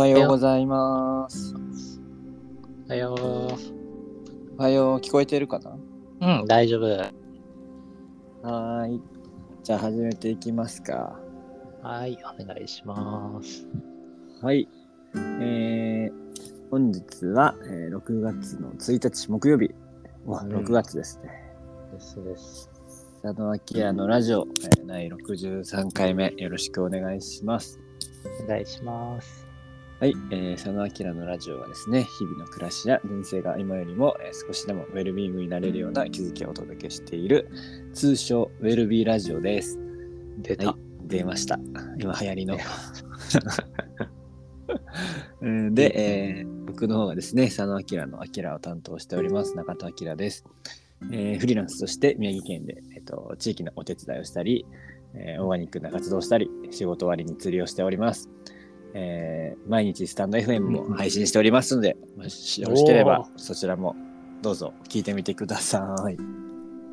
おはようございます。はよおはよう、聞こえてるかな？う。うん、大丈夫。はーい。じゃあ始めていきますか。はい、お願いします。はい。えー、本日は、えー6月の1日木曜日。うわ、うん6月ですね。ですです。佐野明のラジオ、えー第63回目、よろしくお願いします。お願いします。はい、えー、佐野明のラジオはですね、日々の暮らしや人生が今よりも、えー少しでもウェルビーイングになれるような気づきをお届けしている、通称ウェルビーラジオです。出た。はい、出ました。今流行りの。うんで、えー僕の方がですね、佐野明の明を担当しております、中戸明です。えーフリーランスとして宮城県で、えっと地域のお手伝いをしたり、えーオーガニックな活動をしたり、仕事終わりに釣りをしております。えー毎日スタンド FM も配信しておりますので、もしよろしければおそちらもどうぞ聞いてみてください。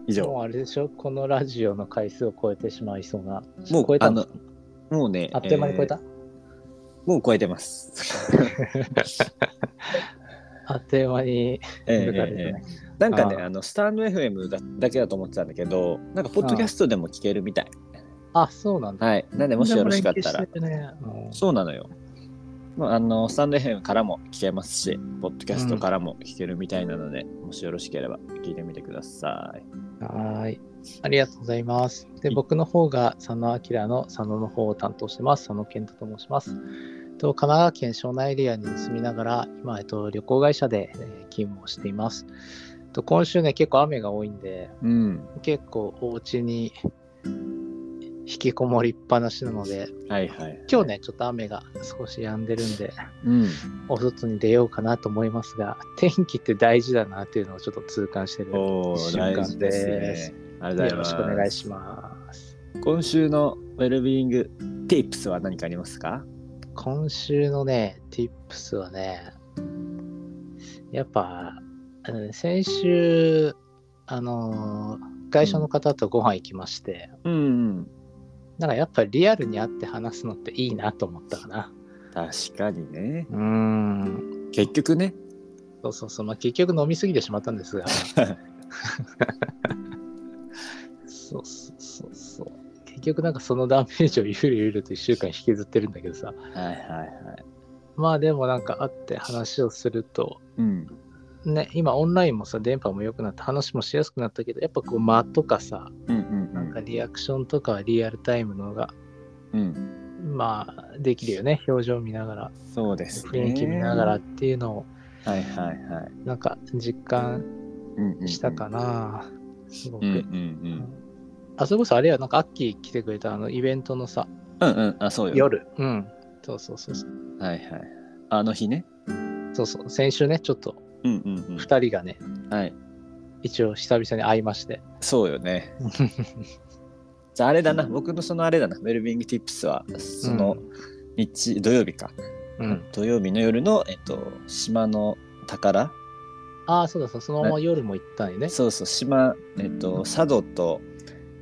以上。もうあれでしょ？このラジオの回数を超えてしまいそうな。もう超えたの？あもうね、あっという間に超えた、ーもう超えてます。あっという間に。なんかね、あのスタンド FM だだけだと思ってたんだけど、なんかポッドキャストでも聞けるみたい。あ、そうなんだ。はい。なんで、もしよろしかったらそうなのよ。まあ、あの、スタンド FM からも聞けますし、ポッドキャストからも聞けるみたいなので、もしよろしければ聞いてみてください。はーい。ありがとうございます。で、僕の方が佐野明の佐野の方を担当してます。佐野健太と申します。と神奈川県湘南エリアに住みながら、今、えっと、旅行会社で、えー勤務をしています。と今週ね、結構雨が多いんで、うん。結構お家に引きこもりっぱなしなので、はいはい。今日ね、ちょっと雨が少し止んでるんで、うん。お外に出ようかなと思いますが、天気って大事だなっていうのをちょっと痛感してる瞬間ですね。ありがとうございます。よろしくお願いします。今週のウェルビーイング Tips は何かありますか？今週のね、tips はね、やっぱ、うん先週、あのー外所の方とご飯行きまして、うん、うん。なんかやっぱりリアルに会って話すのっていいなと思ったかな。確かにね。うーん。結局ね。そうそうそう。まあ、結局飲みすぎてしまったんですが。そうそうそうそう。結局なんかそのダメージをゆるゆると1週間引きずってるんだけどさ。はいはいはい。まあでもなんか会って話をすると、うん。ね、今オンラインもさ、電波も良くなって話もしやすくなったけど、やっぱこう間とかさ、うかリアクションとかはリアルタイムのが、うん。まあできるよね。表情見ながら、そうですね。雰囲気見ながらっていうのを、はいはいはい。なんか実感うんうんうんしたかな。すごく。うんうんあそれこそあれや、なんかアッキー来てくれたあのイベントのさ、うん。うんうん。あ、そうよ。夜。うん。そうそうそうそう。はいはい。あの日ね。そうそう。先週ね、ちょっとうんうんうん。2人がね、はい。一応久々に会いまして。そうよね。じゃああれだな。僕のそのあれだな。ウェルビング Tips は、その日、土曜日か。うん。土曜日の夜の、えっと、島の宝ああ、そうだそう、そのまま夜も行ったんよね。そうそう、島、えっと、佐渡と、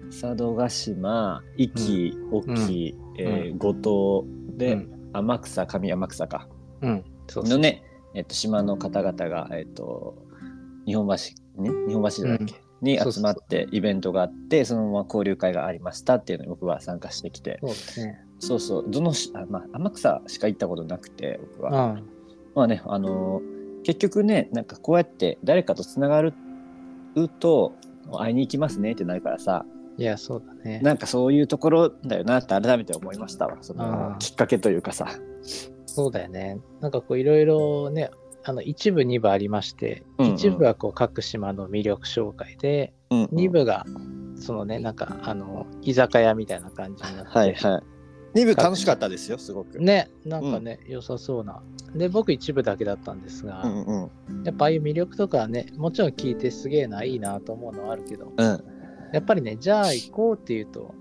佐渡島、壱岐、沖、えー五島で、うん。天草、上天草か。うん。そう。のね、えっと、島の方々が、えっと、日本橋、ね、日本橋だっけ、に集まってイベントがあって、そのまま交流会がありましたっていうのに僕は参加してきて、そうですね。そうそう、どのし、あまあ、天草しか行ったことなくて、僕は。うん。まあね、あのー結局ね、なんかこうやって誰かとつながると、会いに行きますねってなるからさ、いや、そうだね。なんかそういうところだよなって改めて思いましたわ。そのきっかけというかさ。そうだよね。なんかこういろいろね、あの一部、二部ありまして、うんうん一部はこう各島の魅力紹介で、うんうん二部がそのね、なんかあの居酒屋みたいな感じになって、はいはい。2部楽しかったですよ、すごく。ね、なんかね、良さそうな。で、僕一部だけだったんですが、うんうん。やっぱああいう魅力とかはね、もちろん聞いてすげえな、いいなと思うのはあるけど、うん。やっぱりね、じゃあ行こうっていうと、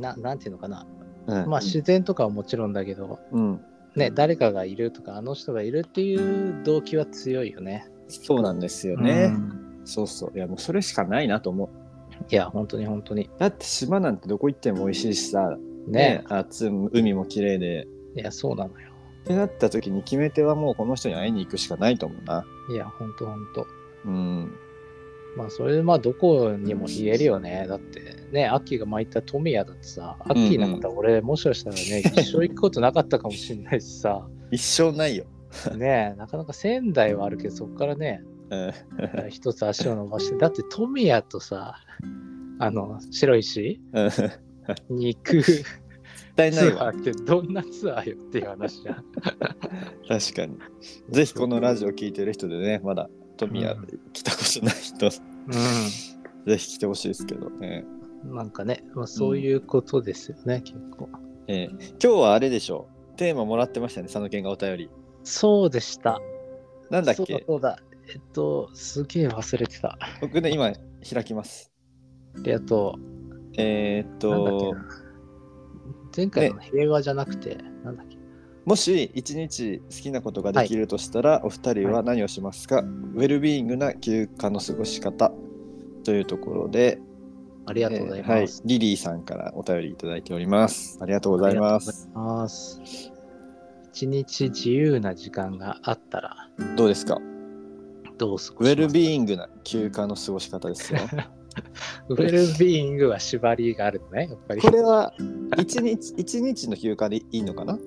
ななんていうのかな、うん。まあ自然とかはもちろんだけど、うん。ね、誰かがいるとか、あの人がいるっていう動機は強いよね。そうなんですよね。うんそうそう。いや、もうそれしかないなと思う。いや、本当に本当に。だって島なんてどこ行っても美味しいしさ、ねあつ海も綺麗で、いや、そうなのよ。ってなった時に決め手はもうこの人に会いに行くしかないと思うな。いや、ほんとほんと。うん。まあ、それでまあ、どこにも言えるよね。だって、ね、アッキーが巻いた富谷だってさ、アッキーなんか俺、もしかしたらね、一生行くことなかったかもしれないしさ、一生ないよ。ねなかなか仙台はあるけど、そこからね、うん。一つ足を伸ばして、だって富谷とさ、あの、白石に行く対ないわ。ツアーってどんなツアーよっていう話じゃん。確かに。ぜひこのラジオ聞いてる人でね、まだ富谷で来たことない人、ぜひ来てほしいですけどね。うん。なんかね、まあ、そういうことですよね、結構。えー今日はあれでしょう。テーマもらってましたね、佐野健がお便り。そうでした。なんだっそうだけそうだ。えっと、すげえ忘れてた。あ僕ね、今開きます。りがとえーっと、な。前回の平和じゃなくて、なんだっけ。もし一日好きなことができるとしたら、お二人は何をしますか、ウェルビーイングな休暇の過ごし方というところで、ありがとうございえーはいます。、リリーさんからお便りいただいております。ありがとうございます。一日自由な時間があったら、どうですか？どう過ウェルビーイングな休暇の過ごし方ですよ。ウェルビーイングは縛りがあるのね、やっぱり。これは一日一日の休暇でいいのかな？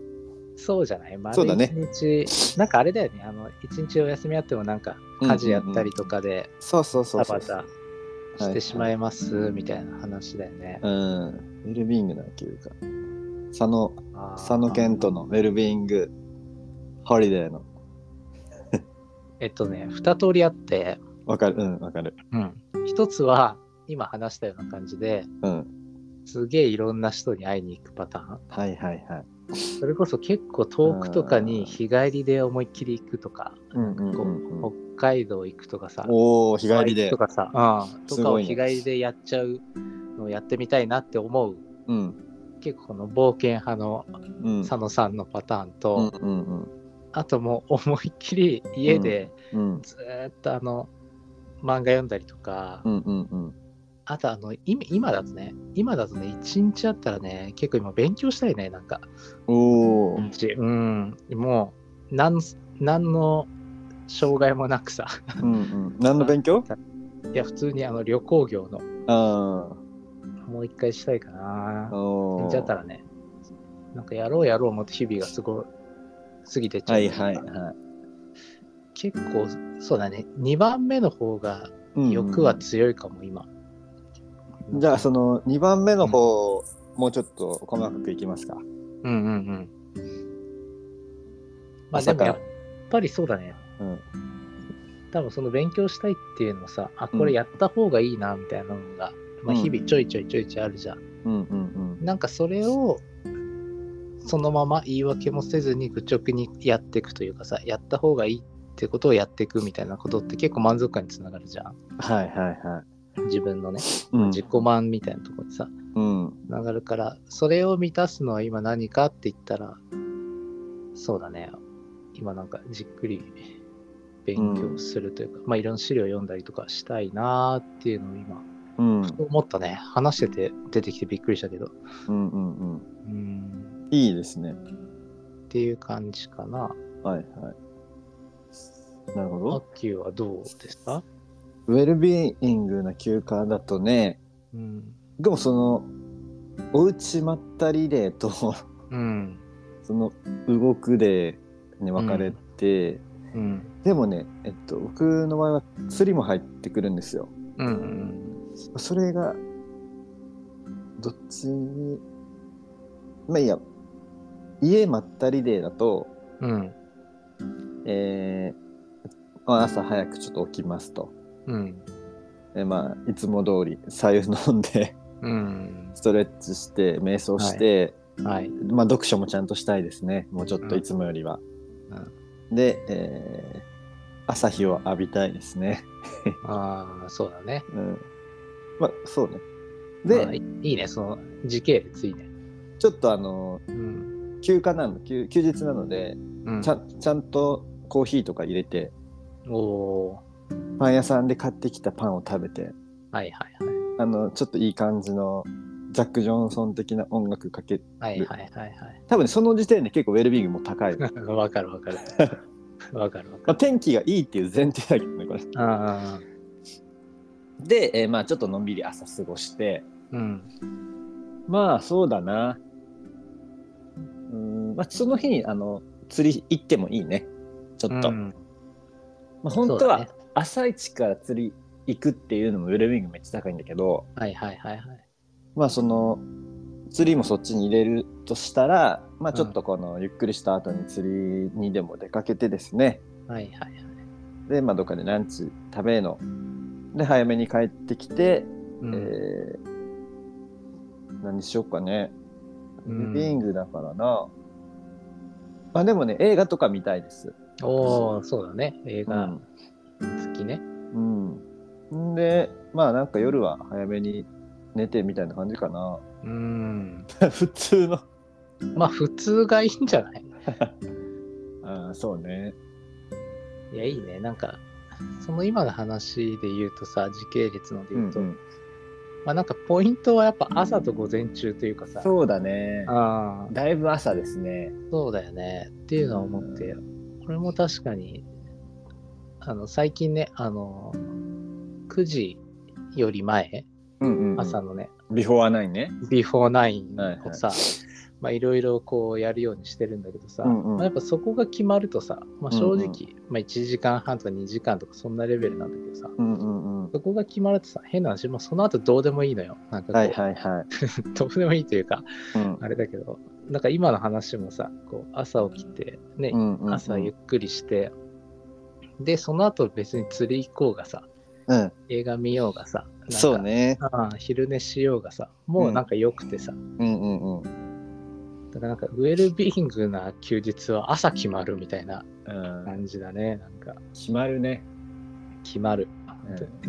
そうじゃない？丸一日、なんかあれだよね、あの、一日お休みあってもなんか家事やったりとかでそうそうそうしてしまいますみたいな話だよね。うん。ウェルビーイングな休暇。佐野、あー佐野健とのウェルビーイングホリデーの。えっとね、二通りあって、わかるうん、わかる。うん。一つは、今話したような感じで、うん。すげえいろんな人に会いに行くパターン。はいはいはい。それこそ結構遠くとかに日帰りで思いっきり行くとか、うんうんうんうんこう北海道行くとかさ、おお日帰りでと。かさ、うん、とかを日帰りでやっちゃうのをやってみたいなって思う、うん。結構この冒険派のうん。佐野さんのパターンうんと、うんうん。あともう思いっきり家でうんずーっとあの、漫画読んだりとか、うんうんうん。あとあの今今だとね今だとね一日あったらね結構今勉強したいねなんか。おお。うんもうなん何の障害もなくさ。うんうん。何の勉強？いや普通にあの旅行業の。あもう一回したいかな。あ。おお。じゃったらね。なんかやろうやろう思って日々がすごい過ぎてっちゃう、はいはいはい。結構そうだね。2番目の方が欲は強いかも今、じゃあその2番目の方、もうちょっと細かくいきますか。うんうんうんまあでもやっぱりそうだねうん。多分その勉強したいっていうのもさあこれやった方がいいなみたいなのが、まあ、日々ちょいちょいちょいちょいあるじゃん、うんうんなんかそれをそのまま言い訳もせずに愚直にやっていくというかさやった方がいいってことをやっていくみたいなことって結構満足感につながるじゃんうん。はいはいはい。自分のねうん自己満みたいなところにさうん。つながるからそれを満たすのは今何かって言ったらそうだね今なんかじっくり勉強するというか、まあいろんな資料読んだりとかしたいなーっていうのを今うんふと思ったね話してて出てきてびっくりしたけどうんうんうん。うんいいですね。っていう感じかなはいはい。なるほアど。ッキーはどうですか？ウェルビーイングな休暇だとね、うん。でもその、おうちまったりデーと、うん。その動くデーに分かれて、うん。でもね、えっと、僕の場合は釣りも入ってくるんですよ。うんうんそれが、どっちに、まあいいや、家まったりデーだと、うん。えーまあ朝早くちょっと起きますと。うん。えまあ、いつも通り、白湯飲んで、うん。ストレッチして、瞑想して、はい。まあ、読書もちゃんとしたいですね。もうちょっといつもよりは。で、えー朝日を浴びたいですね。ああそうだね。うん。まあ、そうね。で、まあいいいね。その時系列いいね。ちょっとあの、うん。休暇なの、休休日なので、うん。ちゃんちゃんとコーヒーとか入れて、おおパン屋さんで買ってきたパンを食べて、はいはいはい。あの、ちょっといい感じのザック・ジョンソン的な音楽かけはいはいはいはい。多分ねその時点で結構ウェルビーイングも高い、まわかるわかる。わかる。わか あ、る。天気がいいっていう前提だけどねこれ。あで、えーまあちょっとのんびり朝過ごして。あ、うん。まあそうだな。うんまあその日にあの釣り行ってもいいね。ちょっと、うん。まあ、本当はね朝一から釣り行くっていうのもウェルビーイングめっちゃ高いんだけどはいはいはいはい。まあその釣りもそっちに入れるとしたらまあちょっとこのゆっくりした後に釣りにでも出かけてですね、はいはいはい。でまあどっかでランチ食べの。で早めに帰ってきて、うん。えー何しようかね。ウうんェルビーイングだからな、まあでもね映画とか見たいです。おお、そうだね。映画。うん好きね。うん。んで、まあなんか夜は早めに寝てみたいな感じかな。うん。普通の。まあ普通がいいんじゃない？ああ、そうね。いや、いいね。なんか、その今の話で言うとさ、時系列ので言うと、うんうんまあなんかポイントはやっぱ朝と午前中というかさ、そうだね。ああ、だいぶ朝ですね。そうだよね。っていうのは思って、これも確かに、あの、最近ね、あの、9時より前、うんうん、うん。朝のね、 before nine ね。 before nine はいはいをさ、まあいろいろこうやるようにしてるんだけどさ、うんうんまあ、やっぱそこが決まるとさ、まあ、正直、うんうんまあ1時間半とか2時間とかそんなレベルなんだけどさ、うんうんうん。そこが決まるとさ、変な話、もうその後どうでもいいのよ。なんかこう、はいはいはい。どうでもいいというか、うんあれだけど、なんか今の話もさ、こう朝起きて、ね、うんうんうん朝ゆっくりして、で、その後別に釣り行こうがさ、うん。映画見ようがさ、そうね。ああ昼寝しようがさ、もうなんか良くてさ、うんうんうん。だからなんかウェルビーイングな休日は朝決まるみたいなうん、感じだね。なんか決まるね。決まる。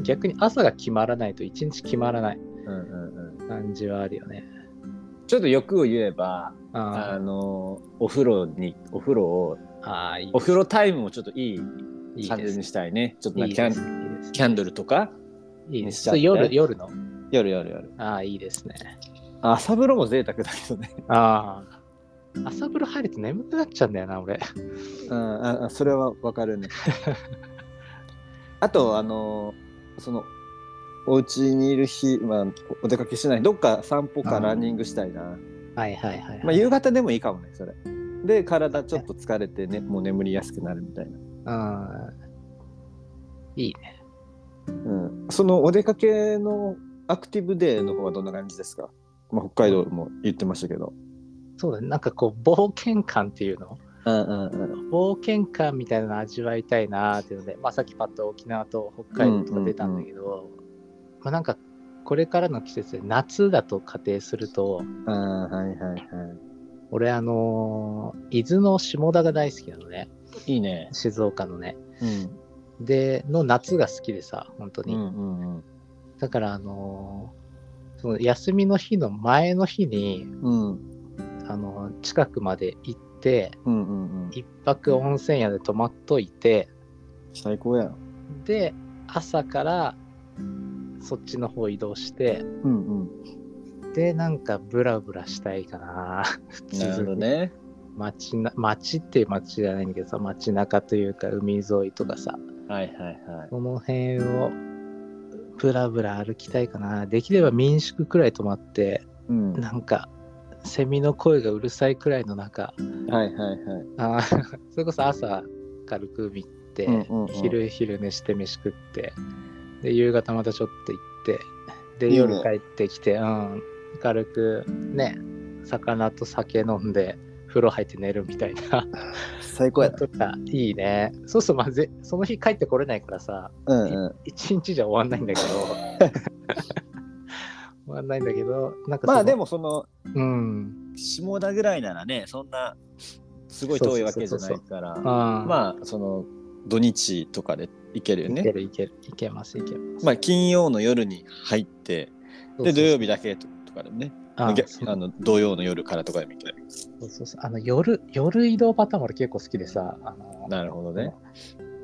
逆に朝が決まらないと一日決まらないうんうんうん。感じはあるよね。ちょっと欲を言えば、ああの、お風呂に、お風呂を、あいいお風呂タイムもちょっといい感じに。したいね。ちょっとキャンキャンドルとか？いいです。にしちゃって？夜、夜の？夜夜夜。ああ、いいですね。朝風呂も贅沢だけどね。ああ。朝風呂入ると眠くなっちゃうんだよな、俺。うん、ああそれはわかるね。あと、あのその、お家にいる日、まあ、お出かけしない。どっか散歩かうんランニングしたいな。はいはいはい、はい。まあ、夕方でもいいかもね、それ。で、体ちょっと疲れてね、もう眠りやすくなるみたいな。あーいいね。うん。その、お出かけのアクティブデーの方はどんな感じですか？まあ、北海道も言ってましたけど。そうだね。なんかこう、冒険感っていうの？うんうんうん。冒険感みたいなの味わいたいなーっていうので、まあ、さっきパッと沖縄と北海道とか出たんだけど、まあ、なんかこれからの季節で夏だと仮定するとああ、はいはいはい。俺あのー伊豆の下田が大好きなのねいいね。静岡のねうん。での夏が好きでさ本当に、うんうんうん。だからあのーその休みの日の前の日に、うん。あのー近くまで行ってうんうんうん。一泊温泉宿で泊まっといて最高やん。で朝からそっちの方移動してうんでなんかブラブラしたいかな うん。なるほどね。街な街っていう街じゃないんだけどさ街中というか海沿いとかさはいはいはい。その辺をブラブラ歩きたいかなできれば民宿くらい泊まってうん。はなんかセミの声がうるさいくらいの中いはいはい。あー それこそ朝軽く海行って、うんうんうん昼昼寝して飯食ってで夕方またちょっと行ってで夜帰ってきてうん軽くね魚と酒飲んで風呂入って寝るみたいな。最高やな。とかいいね。そうそうまあぜその日帰ってこれないからさうんうん。一日じゃ終わんないんだけど。終わんないんだけどなんかまあでもその、うん。下田ぐらいならね、そんな、すごい遠いわけじゃないから、あまあ、その、土日とかで行けるよいけね。るいける。いけますいけます。まあ、金曜の夜に入って、で、土曜日だけとかでもね、ああの土曜の夜からとかでも行ける。そうそうそうあの夜夜移動パターンも俺結構好きでさあのなるほどね。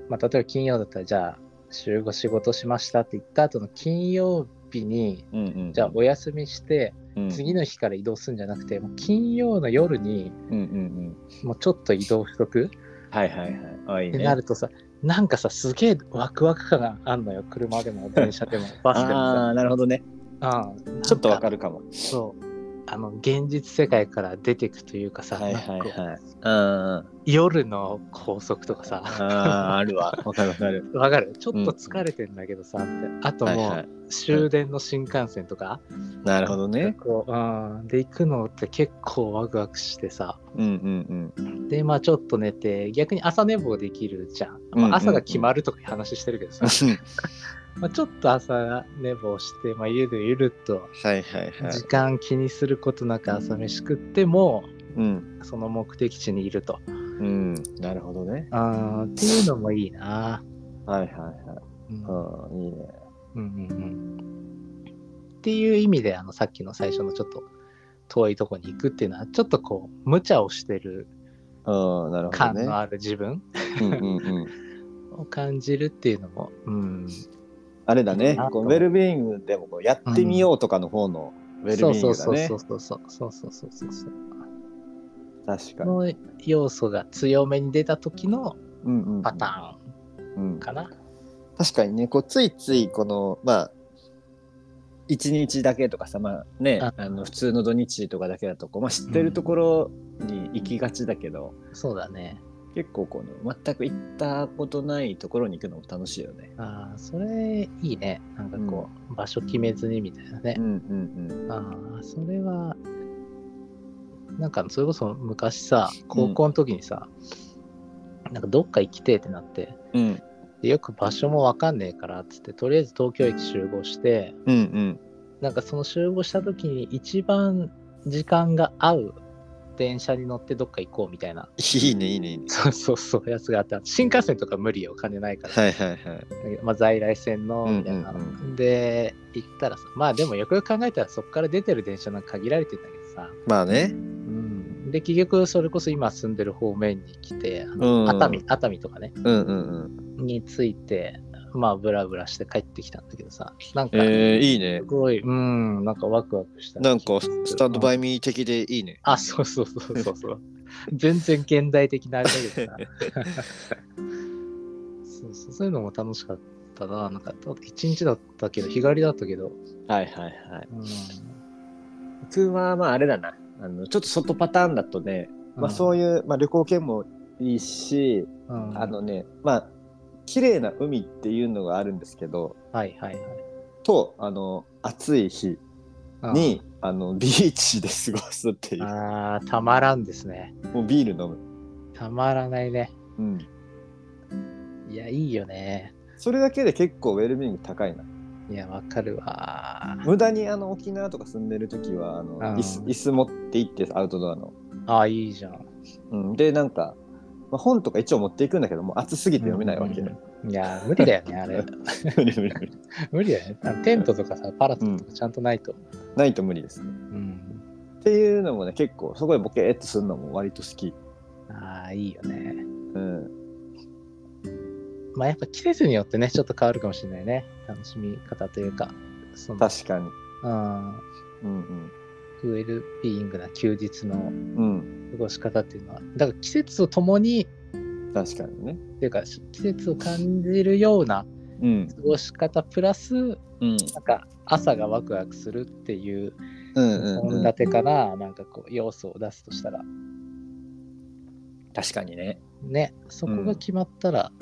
まあ、例えば金曜だったらじゃあ週5仕事しましたって言った後の金曜日にうんうん。じゃあお休みしてうん次の日から移動するんじゃなくて、もう金曜の夜にうんうんうん。もうちょっと移動しとく？はいはいはい。あ、いいってね。なるとさ、なんかさ、すげえワクワク感があんのよ。車でも電車でもバスでもあさ。あ、なるほどね。うんちょっとわる。かるかも。そう。あの、現実世界から出てくというかさ、はいはいはい。うん。夜の高速とかさ、ああ、あるわ。わかるわかる。わかる？ちょっと疲れてんだけどさ、ってあともう、はいはい終電の新幹線とか、なるほどね。こう、うん、で行くのって結構ワクワクしてさ、うんうんで、まあちょっと寝て、逆に朝寝坊できるじゃん。うんうんうんまあ、朝が決まるとかいう話してるけどさ、うん。まあちょっと朝寝坊して、まあ、ゆるゆるっと時。間気にすることなく朝飯食っても、うん。その目的地にいると。うん。なるほどね。あーっていうのもいいな。はいはいはい。うんうん、いいね。うんうんうんっていう意味であのさっきの最初のちょっと遠いとこに行くっていうのはちょっとこう無茶をしてる。感のある自分。を感じるっていうのも、うん、あれだねあ。こうウェルビーイングでもこうやってみようとかの方のウェルビーイングだねそうそうそうそ。うそうそうそうそう確かに。の要素が強めに出た時のうんうんうんパタうんーンかな。確かにね、こうついついこの、まあ、一日だけとかさ、まあね、ああの普通の土日とかだけだとこう、まあ、知ってるところに行きがちだけど、そうだね。結構この全く行ったことないところに行くのも楽しいよね。ああ、それいいね。なんかこう、場所決めずにみたいなねう。んうんああ、それは、なんかそれこそ昔さ、高校の時にさ、なんかどっか行きてえってなって、うん。よく場所もわかんねえからっつって、とりあえず東京駅集合して、うんうん。なんかその集合した時に一番時間が合う電車に乗ってどっか行こうみたいな、いいね、いいね、いいね。そうそうそう、やつがあった。新幹線とか無理よ、金ないから。はいはいはい。まあ、在来線のうんみたいな、うんで行ったらさまあでもよくよく考えたらそこから出てる電車なんか限られてんだけどさ、まあね。うん、で結局それこそ今住んでる方面に来てあうんの熱海熱海とかねうんうんうん。に着いてまあブラブラして帰ってきたんだけどさ。なんかえー、いいね。す。ごいうんなんかワクワクしたなんか、スタンドバイイミー的でいいね。あそうそうそうそうそう。全然現代的なあれだけどさ。そうそうそういうのも楽しかったな。なんか一日だったけど日帰りだったけど。はいはいはい。うん。僕はまああれだな。あのちょっと外パターンだとね、まあそういう、まあ、旅行券もいいし、うん。あのね、まあ、綺麗な海っていうのがあるんですけど、はいはいはい。と、あの、暑い日に、あの、ビーチで過ごすっていう。ああ、たまらんですね。もうビール飲む。たまらないね。うん。いや、いいよね。それだけで結構ウェルビーイング高いな。いや、わかるわ。無駄にあの沖縄とか住んでる時はあのうん椅子椅子持って行ってアウトドアの。ああ、いいじゃん。うん、でなんか、まあ、本とか一応持っていくんだけどもう暑すぎて読めないわけ。うんいや、無理だよね、あれ。無理無理無理。無理だよね。テントとかさ、パラソルとかちゃんとないと。ないと無理ですね。うん。っていうのもね結構そこでボケーっとするのも割と好き。ああ、いいよね。うん、まあ、やっぱ季節によってね、ちょっと変わるかもしれないね。楽しみ方というか。その確かに。うん。うんウェルビーイングな休日のうん。うん。過ごし方っていうのは、だから季節とともに、確かにね。っていうか、季節を感じるようなうん。過ごし方プラス、うん。なんか朝がワクワクするっていううんうん、うん。本立てかな、なんかこう要素を出すとしたら、確かにね。ね、そこが決まったら。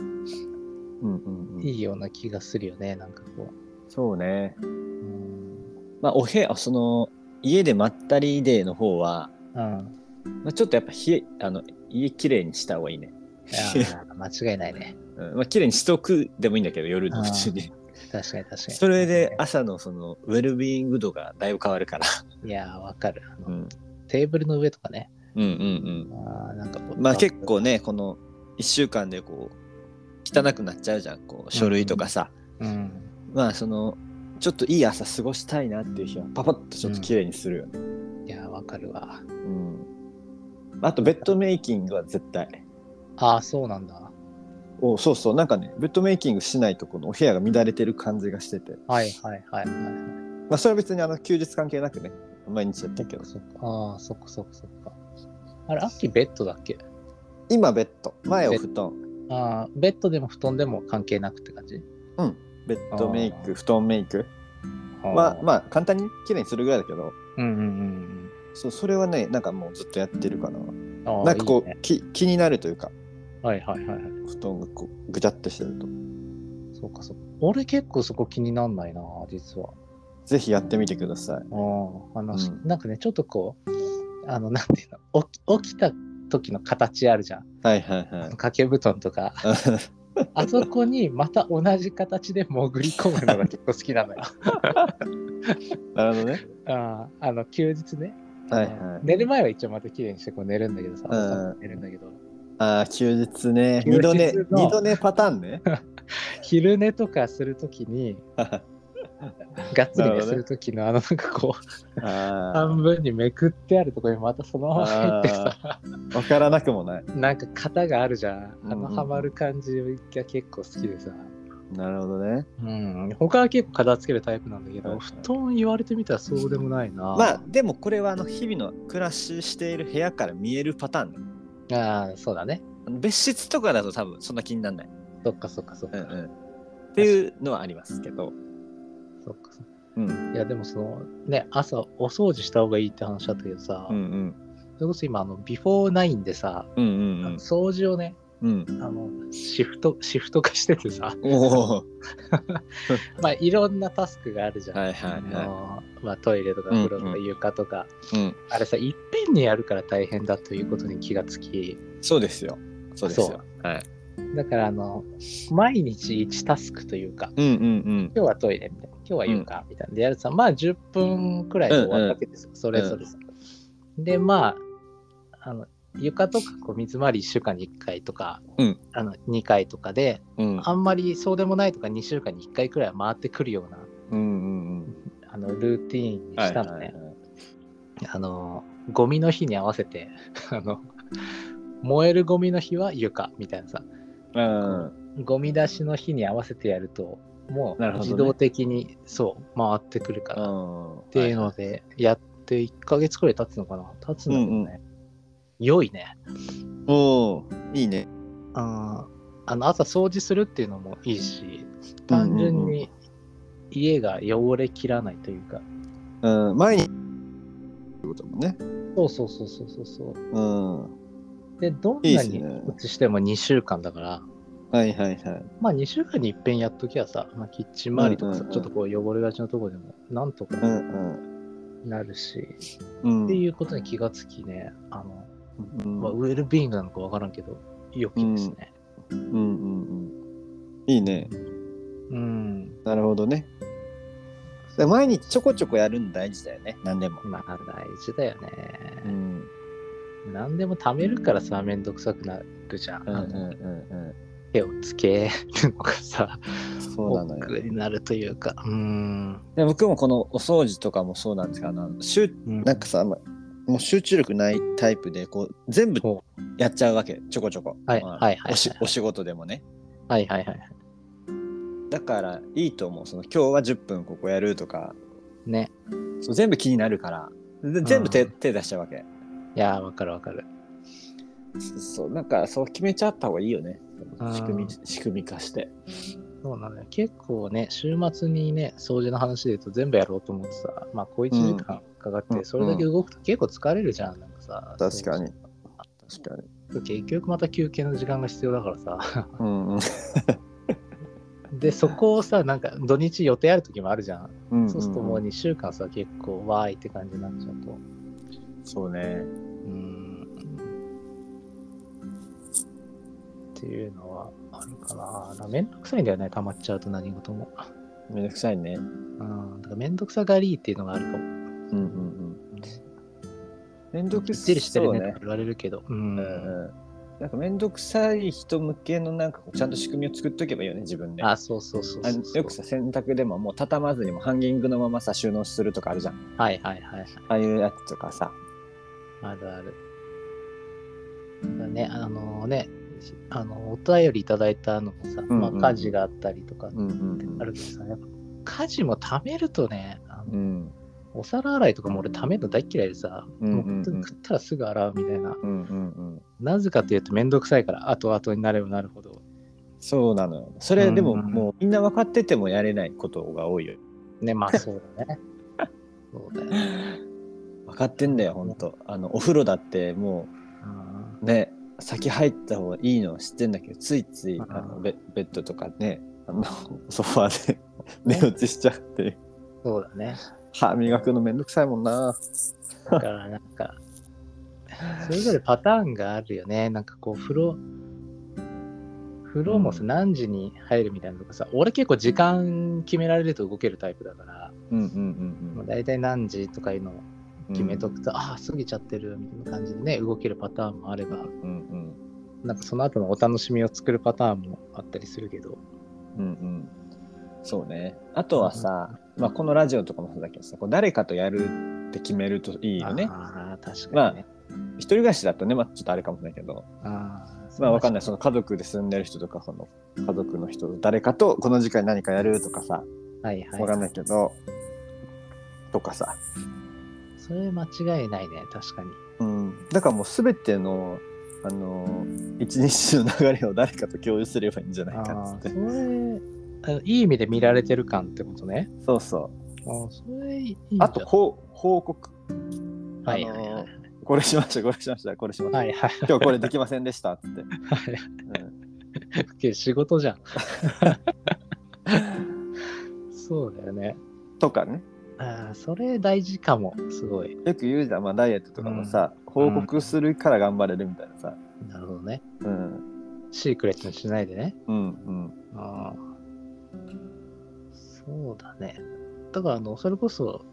いいような気がするよね、なんかこそうね。う。うん。まあお部屋、その家でまったりデーの方は、うん。まあ、ちょっとやっぱ冷え、あの、家きれいにした方がいいね。いやー間違いないね。うん、まあ綺麗にしとくでもいいんだけど、夜のうちに。確かに確かに。それで朝のそのウェルビーイング度がだいぶ変わるから。いやー、わかる。うん。テーブルの上とかね。うんうんあーなんかこうん。まあ結構ね、この1週間でこう、汚くなっちゃうじゃん。こう、書類とかさ。うん。まあその、ちょっといい朝過ごしたいなっていう日は、パパッとちょっと綺麗にするよね。いやー、わかるわ。うん。あと、ベッドメイキングは絶対。ああ、そうなんだ。おそうそう、なんかね、ベッドメイキングしないと、このお部屋が乱れてる感じがしてて。はいはいはいはいはい。まあそれは別にあの休日関係なくね、毎日やったけど。そっか。ああ、そっかそっかそっか。あれ、秋ベッドだっけ？今ベッド。前お布団。ああ、ベッドでも布団でも関係なくって感じ？ベッドメイク、布団メイク。ままあまあ簡単に綺麗にするぐらいだけど、うんうんうんそうそれはね、なんかもうずっとやってるかな。なんかこういいねき気になるというか、はいはいはいはい。布団がこうぐちゃっとしてると。そうかそうか。俺結構そこ気になんないな、実は。ぜひやってみてください。ああの、うんなんかね、ちょっとこう、あの、なんていうの、起き起きた時の形あるじゃん。はいはいはい。掛け布団とか。あそこにまた同じ形で潜り込むのが結構好きなのよ。なるほどね。あああの休日ね。はいはい。寝る前は一応また綺麗にしてこう寝るんだけどさ、うん朝寝るんだけど、ああ、休日ね。二度寝、二度寝パターンね。昼寝とかするときに、がっつり寝するときの、あのなんかこう、あ半分にめくってあるところにまたそのまま入ってさ、あ、わからなくもない。なんか型があるじゃん。あうんうんのハマる感じが結構好きでさ。なるほどね。うん、他は結構片付けるタイプなんだけど、はいはい布団言われてみたらそうでもないな。まあ、でもこれはあの日々の暮らししている部屋から見えるパターンね。ああ、そうだね。別室とかだと多分そんな気にならない。そっかそっかそっか。うんうん。っていうのはありますけど。そっかそっか。うん。いや、でもその、ね、朝お掃除した方がいいって話だったけどさ、うんうん。それこそ今、あの、ビフォーナインでさ、うんうんあの掃除をね、うん。うん。あの、シフト、シフト化しててさ。まあ、いろんなタスクがあるじゃん。はいはいはあのまあ、トイレとか風呂とかうん床とか、い。うん。あれさ、いっぺんにやるから大変だということに気がつき、そうですよ。そうですそよ。はい。だから、あの、毎日1タスクというか、うんうん今日はトイレみたいな、今日は床みたいな。でやるとさ、まあ10分くらいで終わるわけですよ、それぞれさ。で、まあ、あの床とかこう水回り1週間に1回とか、うんあの2回とかで、うん。うん。あんまりそうでもないとか2週間に1回くらいは回ってくるようなうんうんうん。あのルーティーンにしたのね。はいはいはいあの、ゴミの日に合わせて、あの、燃えるゴミの日は床みたいなさ、うん。ゴミ出しの日に合わせてやると、もう自動的に、そう、回ってくるから。っっていうので、やって1ヶ月くらい経つのかな？経つんだけどね。良いね。おおいいね。ああの朝掃除するっていうのもいいし、単純に家が汚れきらないというか、うん、前に。ってこともね。そうそうそうそうそうそう。うん。で、どんいいなに移しても2週間だから、はいはいはい。まあ2週間に一遍やっときゃさ、まあ、キッチン周りとかさ、うんうんうんちょっとこう汚れがちなところでもなんとかうんなるし、うん。っていうことに気がつきね、あの、うん。まあ、ウェルビーイングなのかわからんけど、良きですね。うんうんうん。いいね。うん。なるほどね。で毎日ちょこちょこやるの大事だよね。何でも。まあ大事だよね。うん。何でも貯めるからさ、めんどくさくなるじゃん。うんうんうんう手をつけるのがさ、ん。そうなのよ。になるというか。うん。で僕もこのお掃除とかもそうなんですけど、あの集うんなんかさ、まもう集中力ないタイプで、こう、全部ほやっちゃうわけ。ちょこちょこ。はいまあはいはいお仕事でもね。はいはいはい。だからいいと思う。その今日は10分ここやるとか、ね。そう全部気になるから、で全部手,、うん手出しちゃうわけ。いやー、わかるわかる。そそう、なんかそう決めちゃった方がいいよね。うん仕組み、仕組み化して。そうなのよ。結構ね、週末にね、掃除の話で言うと全部やろうと思ってさ、まあ、小1時間かかっうんて、それだけ動くと結構疲れるじゃん。なんかさ。確かに確かに。結局また休憩の時間が必要だからさ。うんうん。で、そこをさ、なんか土日予定ある時もあるじゃん。うんんんそうするともう2週間さ、結構わーいって感じになっちゃうと。そうね。っていうのはあるかな。めんどくさいんだよね、溜まっちゃうと何事も。めんどくさいね。うん。だからめんどくさがりっていうのがあるかも。うんうんうん。めんどくきっちりしてるねねって。言われるけど。うん。うんうん。なんかめんどくさい人向けのなんかちゃんと仕組みを作っとけばいいよね、自分で。あ、そうそうそうあそう。よくさ、洗濯でももう畳まずにもハンギングのままさ、収納するとかあるじゃん。はいはいはいはい。ああいうやつとかさ。あるある。だね、あのね、あの、お便りいただいたのもさ、んうんまあ、家事があったりとかあるけどさ、やっぱ家事も貯めるとね、あのうん。お皿洗いとかも俺ためるの大っ嫌いでさ、うんうんうんもう食ったらすぐ洗うみたいな。うんうんうん。なぜかというとめんどくさいから、後々になればなるほど。そうなのよ。それでもうんもうみんな分かっててもやれないことが多いよ。ね、まあそうだね。そうだよね。分かってんだよ、ほんと。あの、お風呂だってもうね、先入った方がいいのは知ってんだけど、ついついうんあのベベッドとかね、あの ソファーで寝落ちしちゃって、そうだね。歯磨くのめんどくさいもんな。だからなんか、それぞれパターンがあるよね。なんかこう、風呂、風呂もさ、うん何時に入るみたいなのとかさ、俺結構時間決められると動けるタイプだから、うんうんうんもう大体何時とかいうの。決めとくと、ああ、過ぎちゃってるみたいな感じでね、動けるパターンもあれば、うんうんなんかその後のお楽しみを作るパターンもあったりするけど、うんうん。そうね。あとはさ、まあこのラジオとかもそうだけどさ、こう誰かとやるって決めるといいよね。ああ、確かにね。一人暮らしだとね、まあちょっとあれかもしれないけど、あまあわかんない、その。の家族で住んでる人とか、その家族の人、誰かとこの時間に何かやるとかさ、はいはい。わかんないけど、とかさ。それ間違いないね、確かに。うん。だからもうすべての、あの、一日の流れを誰かと共有すればいいんじゃないかっってそ。れ、あのいい意味で見られてる感ってことね。そうそう。ああ、それいいあと、報報告。はいはいはい。これしました、これしました、これしました。はいはい。今日これできませんでしたっつって。はいうん仕事じゃん。そうだよね。とかね。ああ、それ大事かも、すごい。よく言うじゃん、まあ、ダイエットとかもさ、報告するから頑張れるみたいなさ。なるほどね。うん。シークレットにしないでね。うんうん。ああ。そうだね。だから、あの、それこそ、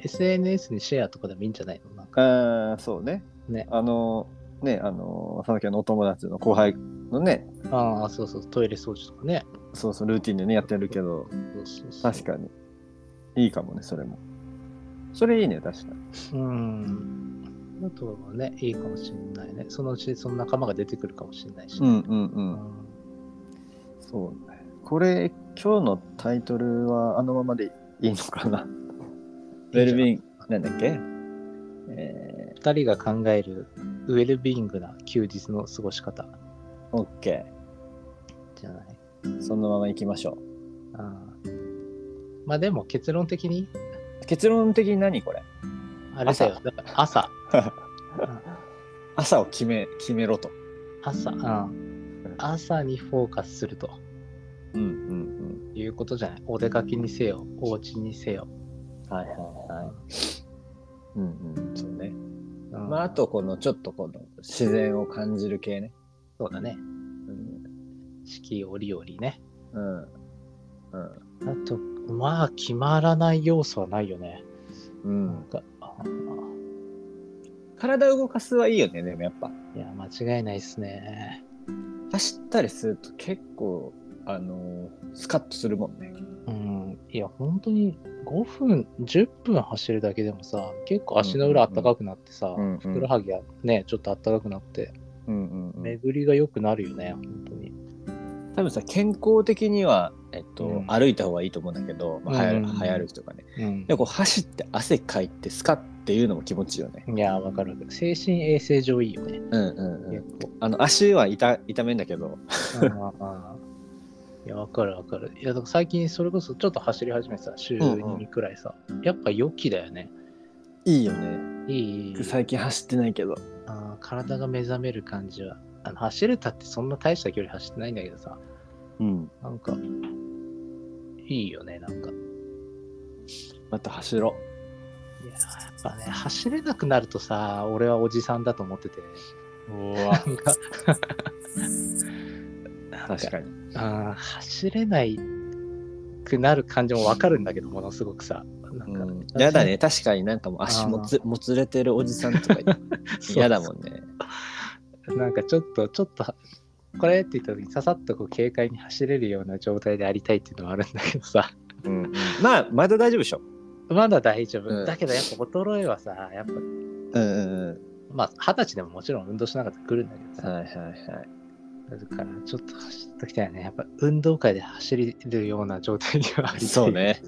SNS にシェアとかでもいいんじゃないの？なんか。ああ、そうね。ねあの、ね、あの、その時のお友達の後輩のね、ああ、そうそう、トイレ掃除とかね。そうそう、ルーティンでね、やってるけど、そうそうそう確かに。いいかもね、それも。それいいね、確かに。うん。あとはね、いいかもしれないね。そのうちその仲間が出てくるかもしれないし、うんうんう。うんんそうね。これ、今日のタイトルはあのままでいいのかな？ウェルビーング、なんだっけ？え二人が考えるウェルビーイングな休日の過ごし方ー、オッケじゃない？ー。そのまま行きましょあーまあでも結論的に、う。結論的に何これ？あれだよ。朝、朝を決め、決めろと。朝、うん、朝にフォーカスするとうんうんいうことじゃない？お出かけにせよ、お家にせよ。うん。はいはいはい。うんうん、そうね。うんまあ、あと、この、ちょっとこの、自然を感じる系ね。そうだね。うん。四季折々ね。うん。うん。あと、まあ決まらない要素はないよね。うなん体を動かすはいいよね、でもやっぱ。いや、間違いないっすね。走ったりすると結構、あのースカッとするもんね。うん。いや、本当に5分、10分走るだけでもさ、結構足の裏あったかくなってさ、うんうんふくらはぎがね、ちょっとあったかくなって、うんうん、うん。巡りが良くなるよね、本当に。多分さ、健康的には、えっと、うん歩いた方がいいと思うんだけど、まあ、早うん早歩きとかね。うんでもこう走って汗かいてスカッっていうのも気持ちいいよね。いや、わかるわかる。精神衛生上いいよね。うんうんうん。あの足は痛痛めんだけど、いや、わかるわかる。いや、最近それこそちょっと走り始めてさ、週うんうん2くらいさ、やっぱ良きだよね。いいよね。いい。最近走ってないけど。あー体が目覚める感じは。あの走れたってそんな大した距離走ってないんだけどさ、うん。なんか、いいよね、なんか。いまた走ろや、やっぱね、走れなくなるとさ、俺はおじさんだと思ってて。う。うわなんか、確かに。あー走れないくなる感じもわかるんだけど、ものすごくさ。なんか、うん、やだね。確かになんかもう足もつもつれてるおじさんとか 嫌だもんね。なんかちょっと、ちょっと、これって言った時にささっとこう軽快に走れるような状態でありたいっていうのはあるんだけどさ。うんうん、まあ、まだ大丈夫でしょ。まだ大丈夫。うんだけどやっぱ衰えはさ、やっぱ、うんうんうん。まあ二十歳でももちろん運動しなかったら来るんだけどさ。はいはいはい。だからちょっと走っときたいよね。やっぱ運動会で走れるような状態にはあり。そう。ね。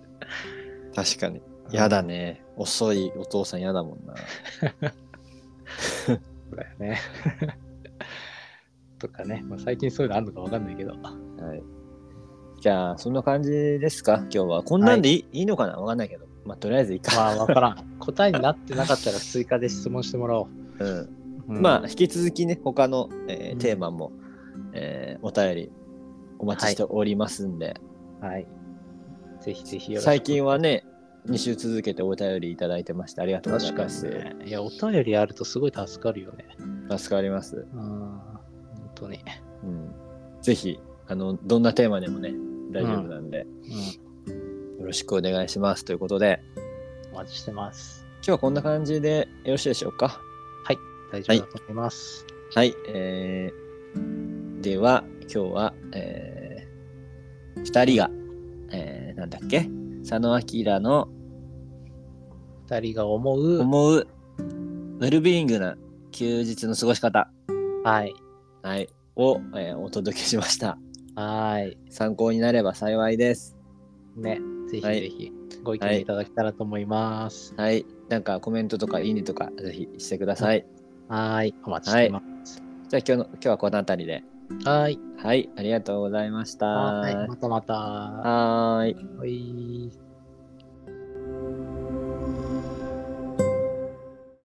確かに。やだね。遅いお父さんやだもんな。そうだよね。とかね、まあ、最近そういうのあるのかわかんないけど。はい。じゃあ、そんな感じですか？今日は。こんなんでいい,、い、いのかな？わかんないけど。まあ、とりあえずいいか。まあ、わからん。答えになってなかったら追加で質問してもらおう。うん。うんまあ、引き続きね、他の、えーうんテーマも、えーお便りお待ちしておりますんで、はい。ぜひぜひよろしく。最近はね、2週続けてお便りいただいてまして、ありがとうございます。にね。いや、お便りあるとすごい助かるよね。助かります。うん。本当に。うん。ぜひ、あの、どんなテーマでもね、大丈夫なんで、うん。よろしくお願いします。ということで、お待ちしてます。今日はこんな感じでよろしいでしょうか？大丈夫だと思います。はい。えー、では、今日は、えー、2人が、えー、なんだっけ？佐野明の二人が思う、思うウェルビーイングな休日の過ごし方、はい。はい、を、えーお届けしました。はい。参考になれば幸いです。ね。ぜひはいぜひご意見いただけたらと思います。はい。なんかコメントとかいいねとかぜひしてください。はい。お待ちしてます。じゃあ今日の今日はこの辺りで。はい。はい。ありがとうございました。はい。またまた。はーい。はい。